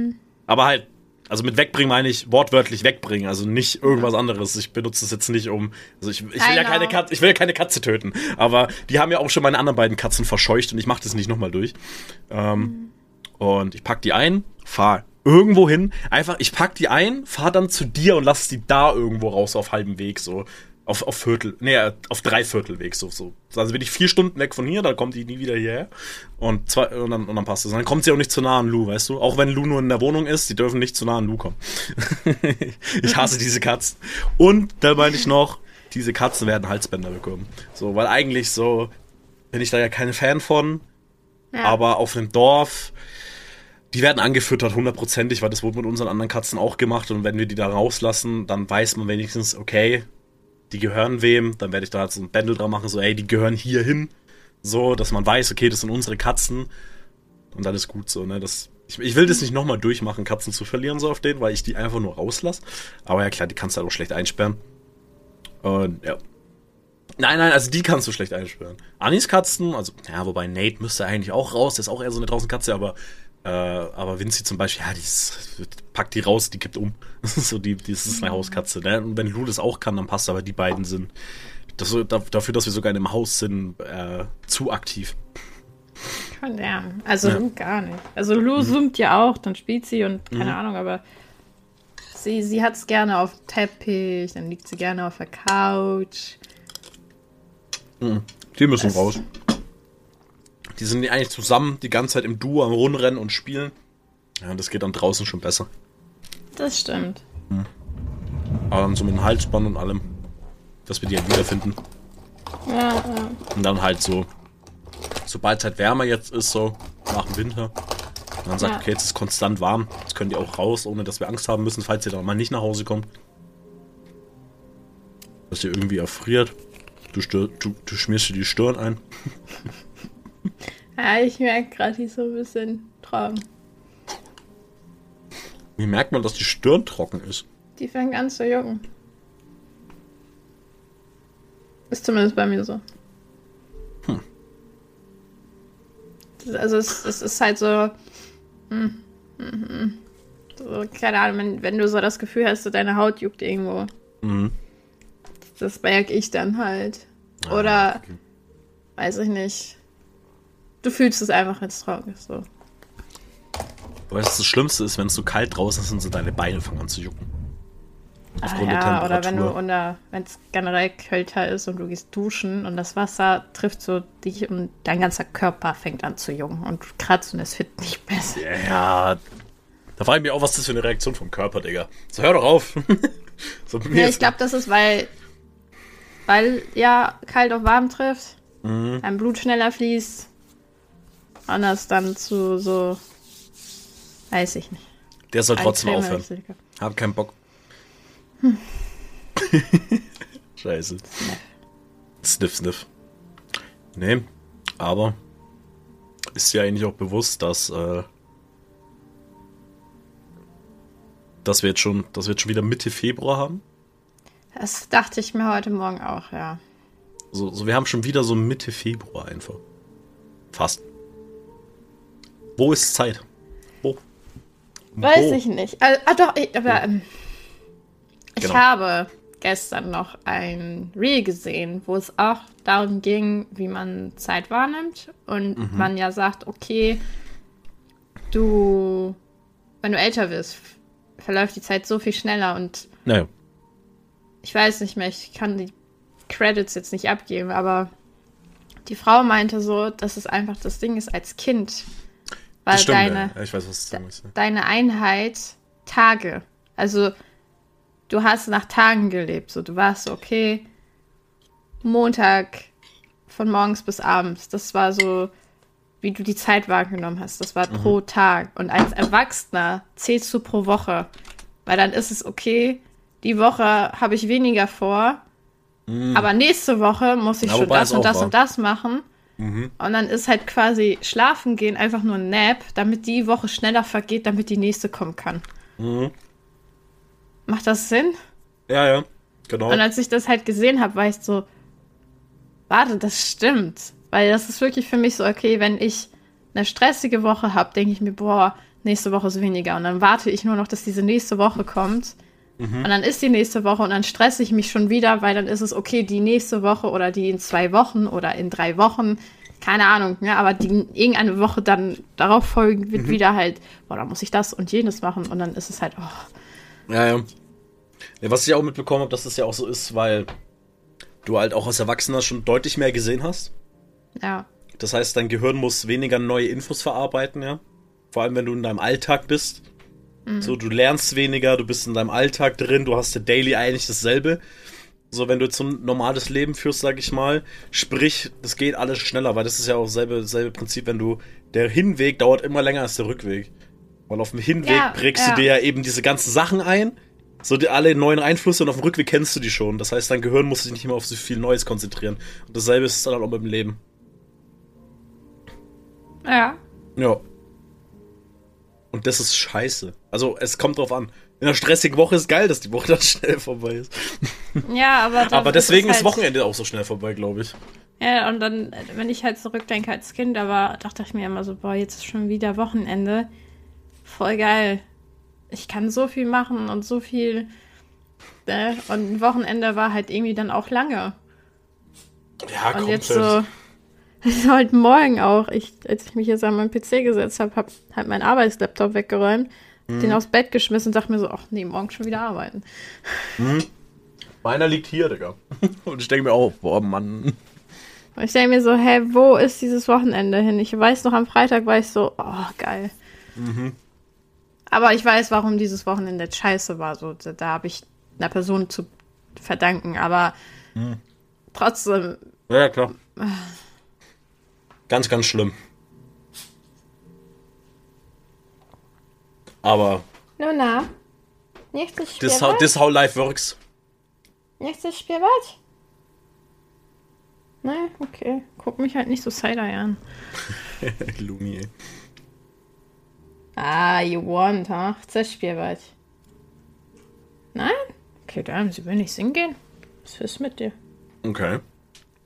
aber halt, also mit wegbringen meine ich wortwörtlich wegbringen, also nicht irgendwas anderes. Ich benutze es jetzt nicht um, also ich, ich will ja keine Katze, ich will ja keine Katze töten, aber die haben ja auch schon meine anderen beiden Katzen verscheucht und ich mache das nicht nochmal durch. Ähm, Und ich pack die ein, fahr irgendwo hin, einfach, ich pack die ein, fahr dann zu dir und lass die da irgendwo raus auf halbem Weg, so. Auf, auf Viertel, nee, auf Dreiviertelweg, so, so. Also bin ich vier Stunden weg von hier, dann kommt die nie wieder hierher. Und, zwei, und, dann, und dann passt es. Und dann kommt sie auch nicht zu nah an Lou, weißt du? Auch wenn Lou nur in der Wohnung ist, die dürfen nicht zu nah an Lou kommen. ich hasse diese Katzen. Und da meine ich noch, diese Katzen werden Halsbänder bekommen. So, weil eigentlich so bin ich da ja kein Fan von. Ja. Aber auf einem Dorf, die werden angefüttert, hundertprozentig, weil das wurde mit unseren anderen Katzen auch gemacht. Und wenn wir die da rauslassen, dann weiß man wenigstens, okay, die gehören wem, dann werde ich da halt so ein Bändel dran machen, so, ey, die gehören hier hin. So, dass man weiß, okay, das sind unsere Katzen. Und dann ist gut so, ne? Das, ich, ich will das nicht nochmal durchmachen, Katzen zu verlieren, so auf denen, weil ich die einfach nur rauslasse. Aber ja, klar, die kannst du halt auch schlecht einsperren. Und ja. Nein, nein, also die kannst du schlecht einsperren. Anis Katzen, also, ja, wobei Nate müsste eigentlich auch raus, der ist auch eher so eine draußen Katze, aber äh, aber Vinci zum Beispiel, ja, die ist, packt die raus, die kippt um. Das ist so die, die ist eine Hauskatze. Ne? Und wenn Lou das auch kann, dann passt aber die beiden sind das, dafür, dass wir sogar in einem Haus sind, äh, zu aktiv. Von der. Also ja. gar nicht. Also Lou mhm. zoomt ja auch, dann spielt sie und keine mhm. Ahnung, aber sie, sie hat es gerne auf dem Teppich, dann liegt sie gerne auf der Couch. Mhm. Die müssen es, raus. Die sind eigentlich zusammen die ganze Zeit im Duo am Rundrennen und spielen. Ja, das geht dann draußen schon besser. Das stimmt. Hm. Aber dann so mit dem Halsband und allem, dass wir die halt wiederfinden. Ja, ja. Und dann halt so, sobald es halt wärmer jetzt ist, so nach dem Winter, und dann sagt, ja. okay, jetzt ist konstant warm, jetzt könnt ihr auch raus, ohne dass wir Angst haben müssen, falls ihr dann mal nicht nach Hause kommt. Dass ihr irgendwie erfriert. Du, du, du schmierst dir die Stirn ein. Ja, ich merke gerade, die ist so ein bisschen trocken. Wie merkt man, dass die Stirn trocken ist? Die fängt an zu jucken. Ist zumindest bei mir so. Hm. Also es, es, ist halt so, hm, hm, hm. so. Keine Ahnung, wenn, wenn, du so das Gefühl hast, so deine Haut juckt irgendwo. Mhm. Das merke ich dann halt. Ah, Oder okay. weiß ich nicht du fühlst es einfach, wenn es trocken ist. So. Weißt du, das Schlimmste ist, wenn es so kalt draußen ist und so deine Beine fangen an zu jucken. Ah, ja, oder wenn du unter, wenn es generell kälter ist und du gehst duschen und das Wasser trifft so dich und dein ganzer Körper fängt an zu jucken und du kratzt und es wird nicht besser. Ja, da frage ich mich auch, was das für eine Reaktion vom Körper, Digga. So, hör doch auf. so, ja, ich glaube, das ist, weil, weil ja kalt auf warm trifft, mhm. dein Blut schneller fließt, anders dann zu so. Weiß ich nicht. Der soll trotzdem aufhören. Hab keinen Bock. Hm. Scheiße. Sniff, sniff. Nee, aber ist ja eigentlich auch bewusst, dass, äh, dass wir jetzt schon, dass wir jetzt schon wieder Mitte Februar haben. Das dachte ich mir heute Morgen auch, ja. So, so wir haben schon wieder so Mitte Februar einfach. Fast. Wo ist Zeit? Wo? Weiß Wo? ich nicht. Ah, ah doch, ich, aber ähm, ich genau. habe gestern noch ein Reel gesehen, wo es auch darum ging, wie man Zeit wahrnimmt und mhm. man ja sagt, okay, du, wenn du älter wirst, verläuft die Zeit so viel schneller und naja. ich weiß nicht mehr, ich kann die Credits jetzt nicht abgeben, aber die Frau meinte so, dass es einfach das Ding ist als Kind weil stimmt, deine, ja. ich weiß, was du deine Einheit Tage. Also du hast nach Tagen gelebt. So, du warst so, okay, Montag von morgens bis abends. Das war so, wie du die Zeit wahrgenommen hast. Das war mhm. pro Tag. Und als Erwachsener zählst du pro Woche. Weil dann ist es okay, die Woche habe ich weniger vor. Mhm. Aber nächste Woche muss ich ja, schon das und das war. und das machen. Mhm. Und dann ist halt quasi schlafen gehen einfach nur ein Nap, damit die Woche schneller vergeht, damit die nächste kommen kann. Mhm. Macht das Sinn? Ja, ja, genau. Und als ich das halt gesehen habe, war ich so, warte, das stimmt. Weil das ist wirklich für mich so, okay, wenn ich eine stressige Woche habe, denke ich mir, boah, nächste Woche ist weniger. Und dann warte ich nur noch, dass diese nächste Woche kommt. Mhm. Und dann ist die nächste Woche und dann stresse ich mich schon wieder, weil dann ist es okay, die nächste Woche oder die in zwei Wochen oder in drei Wochen, keine Ahnung, ja, aber die irgendeine Woche dann darauf folgen wird mhm. wieder halt, boah, da muss ich das und jenes machen und dann ist es halt, oh. Ja, ja. ja was ich auch mitbekommen habe, dass das ja auch so ist, weil du halt auch als Erwachsener schon deutlich mehr gesehen hast. Ja. Das heißt, dein Gehirn muss weniger neue Infos verarbeiten, ja. Vor allem, wenn du in deinem Alltag bist. Mhm. So, du lernst weniger, du bist in deinem Alltag drin, du hast ja daily eigentlich dasselbe. So, wenn du ein normales Leben führst, sag ich mal, sprich, das geht alles schneller, weil das ist ja auch selbe, selbe Prinzip, wenn du, der Hinweg dauert immer länger als der Rückweg. Weil auf dem Hinweg ja, prägst ja. du dir ja eben diese ganzen Sachen ein, so die, alle neuen Einflüsse und auf dem Rückweg kennst du die schon. Das heißt, dein Gehirn muss sich nicht immer auf so viel Neues konzentrieren. Und dasselbe ist es dann auch mit dem Leben. Ja. Ja. Und das ist scheiße. Also, es kommt drauf an. In einer stressigen Woche ist geil, dass die Woche dann schnell vorbei ist. Ja, aber. aber deswegen ist, halt ist Wochenende auch so schnell vorbei, glaube ich. Ja, und dann, wenn ich halt zurückdenke als Kind, aber dachte ich mir immer so, boah, jetzt ist schon wieder Wochenende. Voll geil. Ich kann so viel machen und so viel. Ne? Und ein Wochenende war halt irgendwie dann auch lange. Ja, und komplett. jetzt so heute Morgen auch, ich, als ich mich jetzt an meinen PC gesetzt habe, habe halt meinen Arbeitslaptop weggeräumt, mhm. den aufs Bett geschmissen und dachte mir so, ach nee, morgen schon wieder arbeiten. Mhm. Meiner liegt hier, Digga. Und ich denke mir auch, boah, Mann. Und ich denke mir so, hä, wo ist dieses Wochenende hin? Ich weiß noch, am Freitag war ich so, oh, geil. Mhm. Aber ich weiß, warum dieses Wochenende scheiße war. So, da, da habe ich einer Person zu verdanken. Aber mhm. trotzdem. Ja, klar. Ganz, ganz schlimm. Aber. Nun na. Nächstes Spiel. This how, this how life works. Nächstes Spiel was? Nein, okay. Guck mich halt nicht so side-eye an. Lumi, ey. Ah, you want, ha? Huh? Das Spiel was? Nein? Okay, dann, sie will nicht singen gehen. Was ist mit dir? Okay.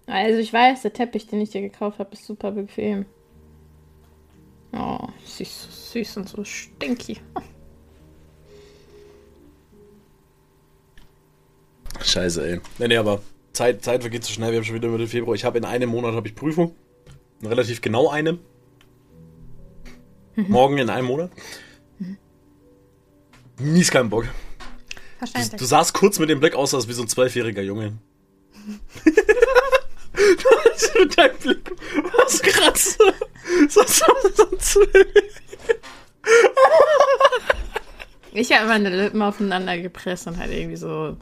Also ich weiß, der Teppich, den ich dir gekauft habe, ist super bequem. Oh, süß, süß und so stinky. Scheiße, ey. Nee, nee, aber Zeit, Zeit vergeht so schnell. Wir haben schon wieder Mitte Februar. Ich habe in einem Monat habe ich Prüfung. Relativ genau eine. Mhm. Morgen in einem Monat. Mhm. Mies keinen Bock. Verständlich. Du, du sahst kurz mit dem Blick aus, als wie so ein zwölfjähriger Junge. dein Blick was gerade so, so, so, so Ich habe meine Lippen aufeinander gepresst und halt irgendwie so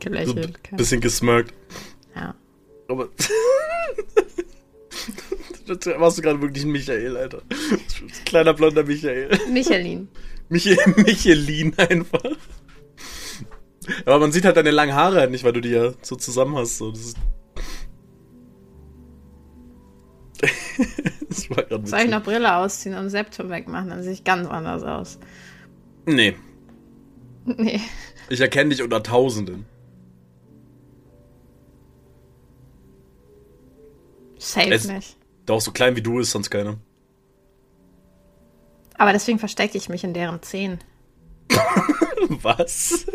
gelächelt. So bisschen gesmirkt. Ja. Aber. warst du gerade wirklich ein Michael, Alter. Kleiner blonder Michael. Michelin. Mich Michelin einfach. Aber man sieht halt deine langen Haare halt nicht, weil du die ja so zusammen hast. So. Das ist Soll ich noch Brille ausziehen und Septum wegmachen? Dann sehe ich ganz anders aus. Nee. Nee. Ich erkenne dich unter Tausenden. Safe es, nicht. Doch, so klein wie du ist sonst keiner. Aber deswegen verstecke ich mich in deren Zehen. Was?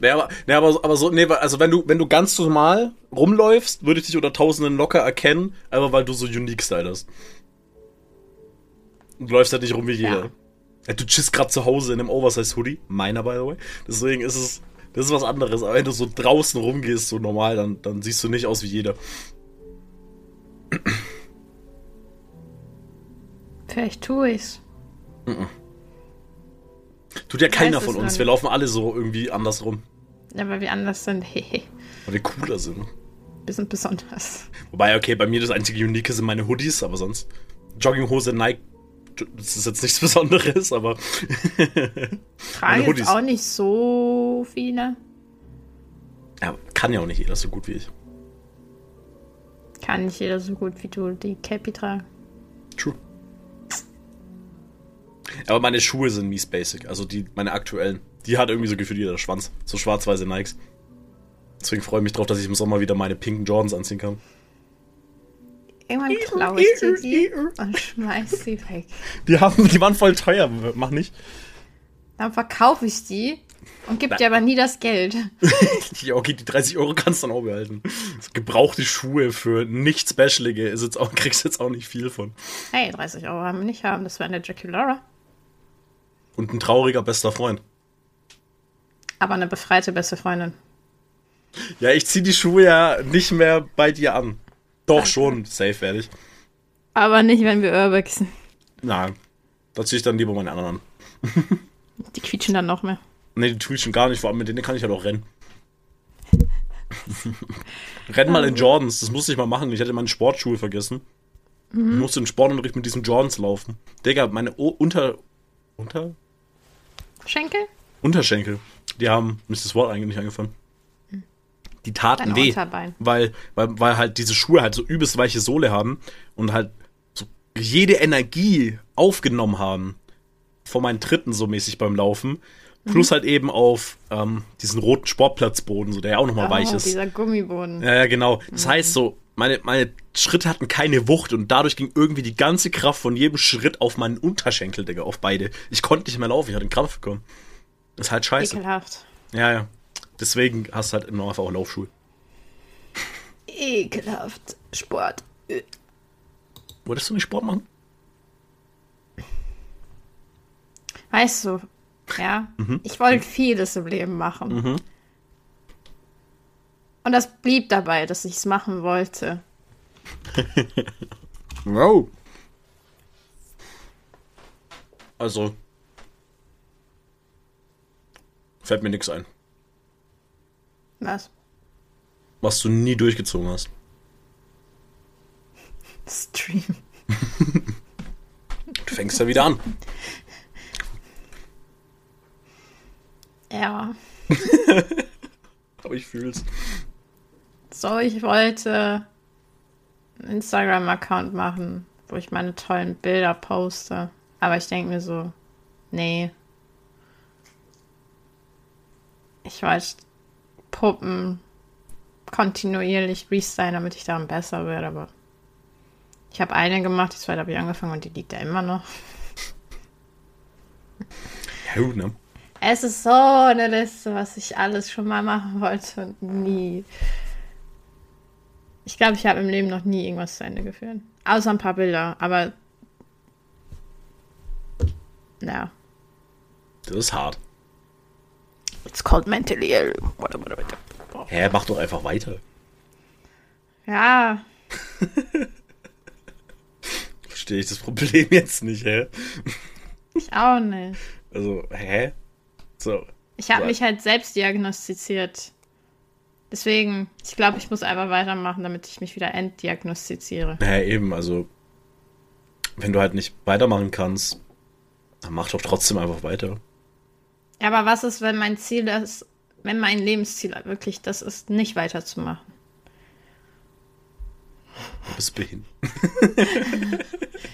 Nee, aber, nee, aber, aber so, nee, also wenn du, wenn du ganz normal rumläufst, würde ich dich unter Tausenden locker erkennen, einfach weil du so unique Style hast. Du läufst halt nicht rum wie jeder. Ja. Du chillst gerade zu Hause in einem Oversize-Hoodie. Meiner, by the way. Deswegen ist es, das ist was anderes. Aber wenn du so draußen rumgehst, so normal, dann, dann siehst du nicht aus wie jeder. Vielleicht tue ich's. Mm -mm. Tut ja keiner von uns. Wir laufen alle so irgendwie anders rum. Ja, weil wir anders sind. Hehe. weil wir cooler sind. Wir sind besonders. Wobei, okay, bei mir das einzige Unique sind meine Hoodies, aber sonst. Jogginghose, Nike, das ist jetzt nichts Besonderes, aber. Tragen jetzt auch nicht so viele. Ja, kann ja auch nicht jeder so gut wie ich. Kann nicht jeder so gut wie du die Cappy tragen. True. Aber meine Schuhe sind mies basic, also die, meine aktuellen. Die hat irgendwie so gefühlt jeder Schwanz. So schwarz-weiße Nikes. Deswegen freue ich mich drauf, dass ich im Sommer wieder meine pinken Jordans anziehen kann. Irgendwann klaue ich dir die und schmeiß sie weg. Die, haben, die waren voll teuer, mach nicht. Dann verkaufe ich die und gib dir aber nie das Geld. ja, okay, die 30 Euro kannst du dann auch behalten. Gebrauchte Schuhe für nicht Specialige ist jetzt auch, kriegst jetzt auch nicht viel von. Hey, 30 Euro haben wir nicht haben, das war eine Jackie Laura. Und ein trauriger bester Freund. Aber eine befreite beste Freundin. Ja, ich zieh die Schuhe ja nicht mehr bei dir an. Doch schon, safe werde ich. Aber nicht, wenn wir urbexen. Nein. Da zieh ich dann lieber meine anderen an. Die quietschen dann noch mehr. Nee, die schon gar nicht, vor allem mit denen kann ich halt auch rennen. Renn mal in Jordans, das musste ich mal machen. Ich hatte meine Sportschuhe vergessen. Ich musste im Sportunterricht mit diesen Jordans laufen. Digga, meine o Unter. Unter? Schenkel? Unterschenkel. Die haben, mir das Wort eigentlich nicht angefangen. Die taten Dein weh. Unterbein. Weil, weil, weil halt diese Schuhe halt so übelst weiche Sohle haben und halt so jede Energie aufgenommen haben von meinen Tritten so mäßig beim Laufen. Plus Mhm. halt eben auf ähm, diesen roten Sportplatzboden, so der ja auch nochmal weich oh, ist. dieser Gummiboden. Ja, ja, genau. Das heißt so, meine, meine Schritte hatten keine Wucht und dadurch ging irgendwie die ganze Kraft von jedem Schritt auf meinen Unterschenkel, Digga, auf beide. Ich konnte nicht mehr laufen, ich hatte einen Krampf bekommen. Das ist halt scheiße. Ekelhaft. Ja, ja. Deswegen hast du halt immer einfach auch Laufschuhe. Ekelhaft. Sport. Wolltest du nicht Sport machen? Weißt du, ja, ich wollte vieles im Leben machen. Und das blieb dabei, dass ich es machen wollte. Wow. Also. Fällt mir nichts ein. Was? Was du nie durchgezogen hast. Stream. Du fängst ja wieder an. Ja. Aber ich fühl's. So, ich wollte einen Instagram-Account machen, wo ich meine tollen Bilder poste. Aber ich denke mir so, nee. Ich wollte Puppen kontinuierlich restylen, damit ich daran besser werde, aber ich habe eine gemacht, die zweite habe ich angefangen und die liegt da immer noch. Ja, gut, ne? Es ist so eine Liste, was ich alles schon mal machen wollte und nie. Ich glaube, ich habe im Leben noch nie irgendwas zu Ende geführt. Außer ein paar Bilder, aber. Ja. Das ist hart. It's called mentally ill. Hä, mach doch einfach weiter. Ja, Verstehe ich das Problem jetzt nicht, hä? ich auch nicht. Also, hä? So. Ich habe mich halt selbst diagnostiziert. Deswegen, ich glaube, ich muss einfach weitermachen, damit ich mich wieder entdiagnostiziere. Naja, eben, also. Wenn du halt nicht weitermachen kannst, dann mach doch trotzdem einfach weiter. Ja, aber was ist, wenn mein Ziel ist, wenn mein Lebensziel wirklich das ist, nicht weiterzumachen? Du bist behindert.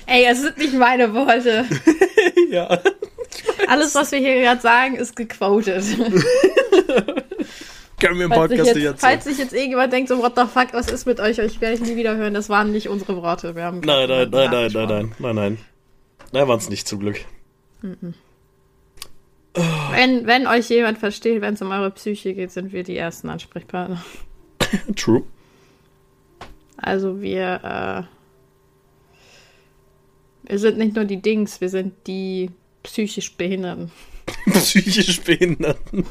Ey, es sind nicht meine Worte. ja. Alles, was wir hier gerade sagen, ist gequotet. Können wir im Falls sich, Podcast nicht jetzt, erzählen. falls sich jetzt irgendjemand denkt, so, what the fuck, was ist mit euch? Ich werde ich nie wieder hören. Das waren nicht unsere Worte. Wir haben Nein, nein, nein, nein, nein, nein, nein, nein. Nein, waren's nicht, zum Glück. Wenn, wenn euch jemand versteht, wenn es um eure Psyche geht, sind wir die ersten Ansprechpartner. True. Also wir, äh, wir sind nicht nur die Dings, wir sind die psychisch Behinderten. Psychisch Behinderten.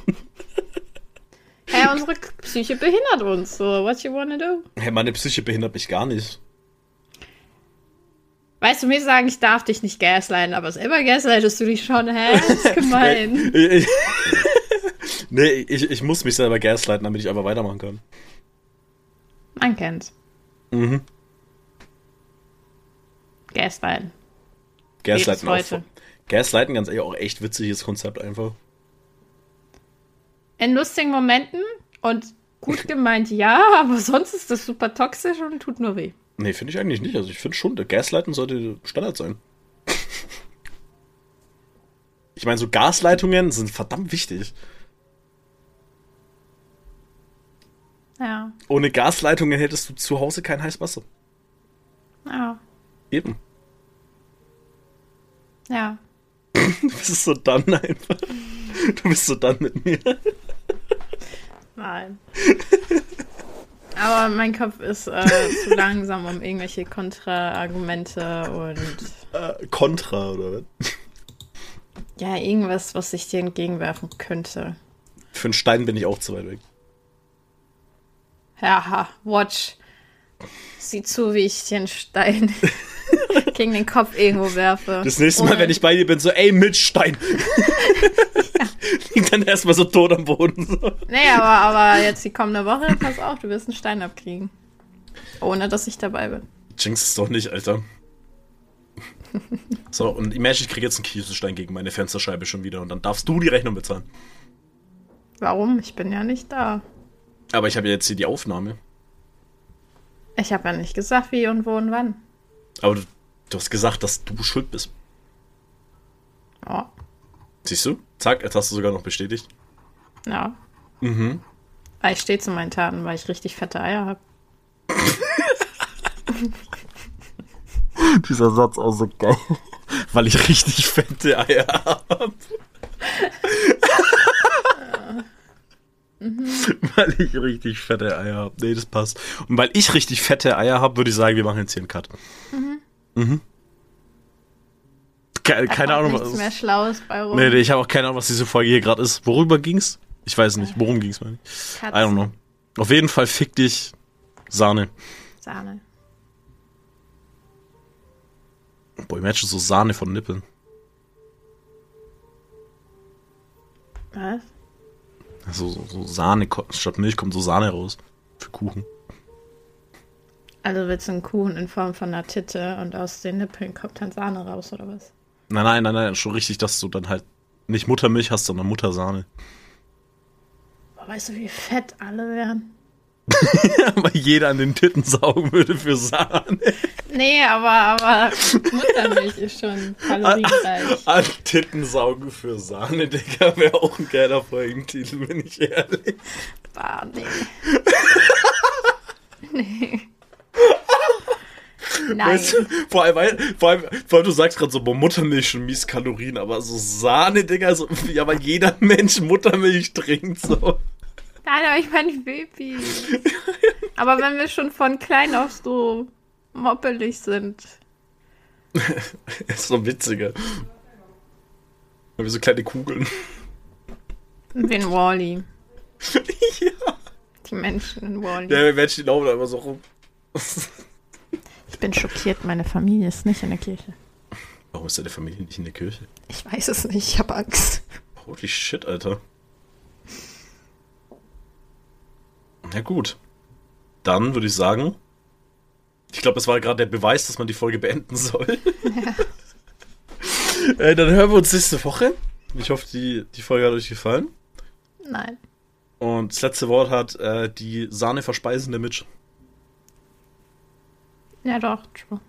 Ja, unsere Psyche behindert uns. So, what you wanna do? Hey, meine Psyche behindert mich gar nicht. Weißt du, mir sagen, ich darf dich nicht gaslighten, aber selber gaslightest du dich schon, hä? Das ist gemein. Nee, ich, ich muss mich selber gaslighten, damit ich einfach weitermachen kann. Man kennt's. Mhm. Gaslighten. Gaslighten auch. Gaslighten, ganz ehrlich, auch echt witziges Konzept einfach. In lustigen Momenten und gut gemeint, ja, aber sonst ist das super toxisch und tut nur weh. Nee, finde ich eigentlich nicht. Also ich finde schon, der Gaslighten sollte Standard sein. Ich meine, so Gasleitungen sind verdammt wichtig. Ja, Ohne Gasleitungen hättest du zu Hause kein heißes Wasser. ja, Eben. ja. Du bist so dann einfach. Du bist so dann mit mir. Nein. Aber mein Kopf ist äh, zu langsam, um irgendwelche Kontraargumente und Äh, Contra, oder was? ja, irgendwas, was ich dir entgegenwerfen könnte. Für einen Stein bin ich auch zu weit weg. Ja, watch. Sieh zu, wie ich den Stein gegen den Kopf irgendwo werfe. Das nächste Mal, Ohne- wenn ich bei dir bin, so, ey, mit Stein. Liegt dann erstmal so tot am Boden. So. Nee, aber, aber jetzt die kommende Woche, pass auf, du wirst einen Stein abkriegen. Ohne, dass ich dabei bin. Jinx es doch nicht, Alter. So, und imagine, ich kriege jetzt einen Kieselstein gegen meine Fensterscheibe schon wieder und dann darfst du die Rechnung bezahlen. Warum? Ich bin ja nicht da. Aber ich habe ja jetzt hier die Aufnahme. Ich habe ja nicht gesagt, wie und wo und wann. Aber du, du hast gesagt, dass du schuld bist. Oh, Siehst du? Zack, jetzt hast du sogar noch bestätigt. ja. Mhm. Weil ich stehe zu meinen Taten, weil ich richtig fette Eier habe. Dieser Satz auch so geil. Weil ich richtig fette Eier habe. weil ich richtig fette Eier habe. Nee, das passt. Und weil ich richtig fette Eier habe, würde ich sagen, wir machen jetzt hier einen Cut. Mhm. Da keine kommt Ahnung, nichts was. mehr Schlaues bei rum. Nee, nee, ich habe auch keine Ahnung, was diese Folge hier gerade ist. Worüber ging's? Ich weiß nicht. Worum ging's mal? I don't know. Auf jeden Fall fick dich Sahne. Sahne. Boah, imagine so Sahne von Nippeln. Was? So, so, so Sahne, statt Milch kommt so Sahne raus. Für Kuchen. Also willst du einen Kuchen in Form von einer Titte und aus den Nippeln kommt dann Sahne raus, oder was? Nein, nein, nein, nein, schon richtig, dass du dann halt nicht Muttermilch hast, sondern Muttersahne. Boah, weißt du, wie fett alle wären? Weil jeder an den Titten saugen würde für Sahne. Nee, aber, aber Muttermilch ist schon kalorienreich. An Titten saugen für Sahne, Digga, wäre auch ein geiler Folgentitel, bin ich ehrlich. Bah, nee. nee. Nein. Weißt du, vor allem, weil- vor allem, vor allem du sagst gerade so, boah, Muttermilch schon mies Kalorien, aber so Sahne, Digga, so, ja, weil jeder Mensch Muttermilch trinkt, so. Nein, aber ich meine Baby. Aber wenn wir schon von klein auf so moppelig sind. ist so witziger. Weil wir so kleine Kugeln. Wie in Wally. ja. Die Menschen in Wally. Ja, wir Menschen, die laufen da immer so rum. Ich bin schockiert, meine Familie ist nicht in der Kirche. Warum ist deine Familie nicht in der Kirche? Ich weiß es nicht, ich habe Angst. Holy shit, Alter. Na gut. Dann würde ich sagen, ich glaube, das war gerade der Beweis, dass man die Folge beenden soll. äh, dann hören wir uns nächste Woche. Ich hoffe, die, die Folge hat euch gefallen. Nein. Und das letzte Wort hat äh, die Sahne verspeisende Mitch. Ja doch, true.